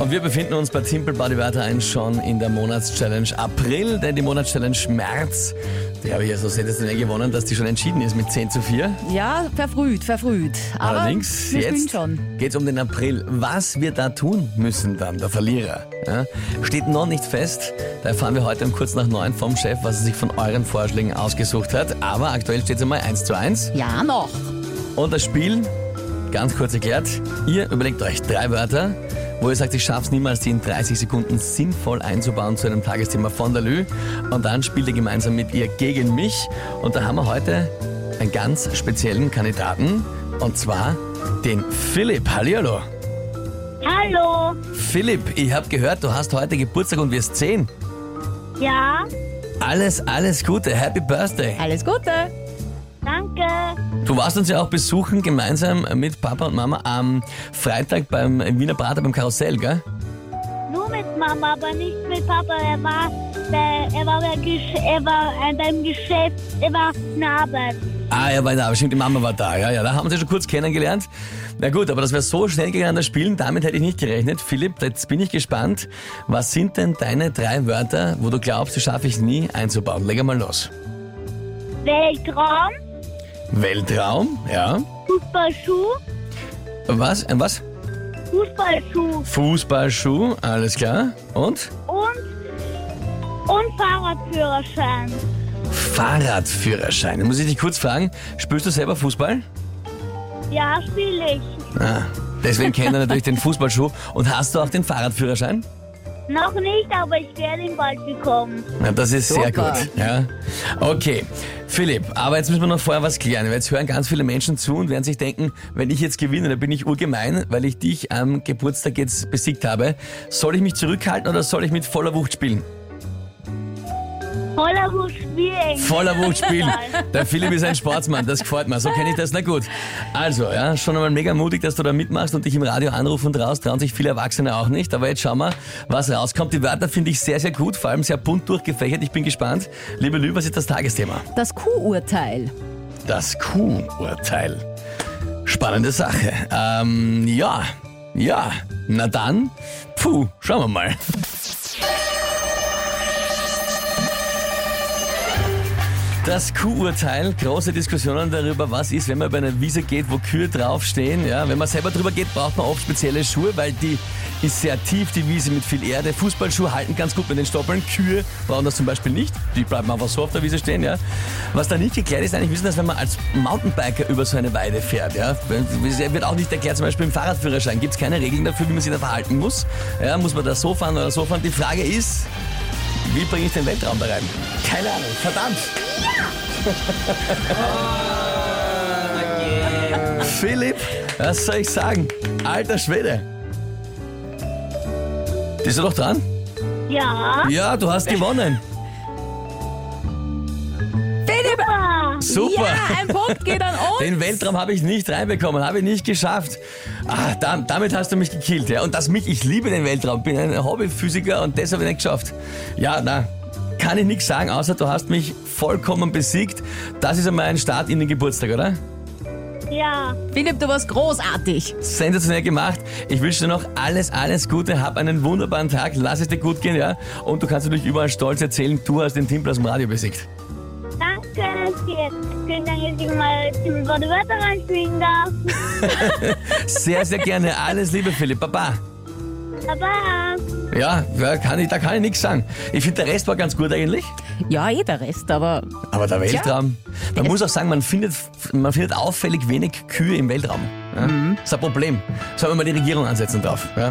Und wir befinden uns bei Simple Body Wörter ein schon in der Monatschallenge April, denn die Monatschallenge März, die habe ich ja so sensationell gewonnen, dass die schon entschieden ist mit 10 zu 4. Ja, verfrüht, verfrüht. Aber Allerdings, jetzt schon. geht es um den April. Was wir da tun müssen dann, der Verlierer, ja, steht noch nicht fest. Da erfahren wir heute um kurz nach neun vom Chef, was er sich von euren Vorschlägen ausgesucht hat. Aber aktuell steht es einmal 1 zu 1. Ja, noch. Und das Spiel, ganz kurz erklärt, ihr überlegt euch drei Wörter, wo ihr sagt, ich schaff's niemals, die in 30 Sekunden sinnvoll einzubauen zu einem Tagesthema von der Lü. Und dann spielt ihr gemeinsam mit ihr gegen mich. Und da haben wir heute einen ganz speziellen Kandidaten. Und zwar den Philipp. Hallihallo. Hallo. Philipp, ich habe gehört, du hast heute Geburtstag und wirst 10. Ja, Alles, alles Gute. Happy Birthday. Alles Gute. Danke. Du warst uns ja auch besuchen, gemeinsam mit Papa und Mama am Freitag beim Wiener Prater beim Karussell, gell? Nur mit Mama, aber nicht mit Papa. Er war, bei, er war, bei, Gesch- er war äh, beim Geschäft, er war in der Arbeit. Ah, ja, war da, stimmt, die Mama war da, ja, ja, da haben wir sie schon kurz kennengelernt. Na gut, aber das wäre so schnell gegangen, das Spielen, damit hätte ich nicht gerechnet. Philipp, jetzt bin ich gespannt. Was sind denn deine drei Wörter, wo du glaubst, die schaffe ich nie einzubauen? Leg mal los. Weltraum, Weltraum, ja. Fußballschuh, Was? Ein was? Fußballschuh Fußballschuh, alles klar. Und? und, und Fahrradführerschein. Fahrradführerschein. Muss ich dich kurz fragen, spielst du selber Fußball? Ja, spiele ich. Ah, deswegen kennt er natürlich den Fußballschuh. Und hast du auch den Fahrradführerschein? Noch nicht, aber ich werde ihn bald bekommen. Ja, das ist sehr Super. gut. Ja. Okay, Philipp, aber jetzt müssen wir noch vorher was klären. Weil Jetzt hören ganz viele Menschen zu und werden sich denken, wenn ich jetzt gewinne, dann bin ich urgemein, weil ich dich am Geburtstag jetzt besiegt habe. Soll ich mich zurückhalten oder soll ich mit voller Wucht spielen? Voller Wucht spielen. Voller Wucht spielen. Der Philipp ist ein Sportsmann, das gefällt mir. So kenne ich das, na gut. Also, ja, schon einmal mega mutig, dass du da mitmachst und dich im Radio anrufen und raus, trauen sich viele Erwachsene auch nicht. Aber jetzt schauen wir, was rauskommt. Die Wörter finde ich sehr, sehr gut, vor allem sehr bunt durchgefächert. Ich bin gespannt. Liebe Lü, was ist das Tagesthema? Das Q-Urteil. Das Q-Urteil. Spannende Sache. Ähm, ja, ja, na dann, puh, schauen wir mal. Das Q-Urteil, große Diskussionen darüber, was ist, wenn man bei einer Wiese geht, wo Kühe draufstehen. Ja, wenn man selber drüber geht, braucht man oft spezielle Schuhe, weil die ist sehr tief, die Wiese mit viel Erde. Fußballschuhe halten ganz gut mit den Stoppeln. Kühe brauchen das zum Beispiel nicht. Die bleiben einfach so auf der Wiese stehen. Ja. Was da nicht geklärt ist, eigentlich wissen das, wenn man als Mountainbiker über so eine Weide fährt. Ja. Wird auch nicht erklärt, zum Beispiel im Fahrradführerschein gibt es keine Regeln dafür, wie man sich da verhalten muss. Ja, muss man da so fahren oder so fahren. Die Frage ist, wie bringe ich den Weltraum da rein? Keine Ahnung. Verdammt. Philipp, was soll ich sagen? Alter Schwede. Bist du doch dran? Ja. Ja, du hast gewonnen. Super. Ja, ein Punkt geht an uns. Den Weltraum habe ich nicht reinbekommen, habe ich nicht geschafft. Ah, da, damit hast du mich gekillt, ja. Und das mich, ich liebe den Weltraum, bin ein Hobbyphysiker und das habe ich nicht geschafft. Ja, na, kann ich nichts sagen, außer du hast mich vollkommen besiegt. Das ist einmal ein Start in den Geburtstag, oder? Ja. Philipp, du warst großartig. Sensationell gemacht. Ich wünsche dir noch alles, alles Gute. Hab einen wunderbaren Tag. Lass es dir gut gehen, ja. Und du kannst natürlich überall stolz erzählen, du hast den aus dem Radio besiegt. Danke. Vielen Dank, dass ich mal in Worte Wörter reinspielen darf. Sehr, sehr gerne. Alles Liebe, Philipp. Baba. Baba. Ja, ja kann ich, da kann ich nichts sagen. Ich finde, der Rest war ganz gut eigentlich. Ja, eh der Rest, aber Aber der Weltraum. Man muss auch sagen, man findet, man findet auffällig wenig Kühe im Weltraum. Ja? Das ist ein Problem. Sollen wir mal die Regierung ansetzen drauf. Ja?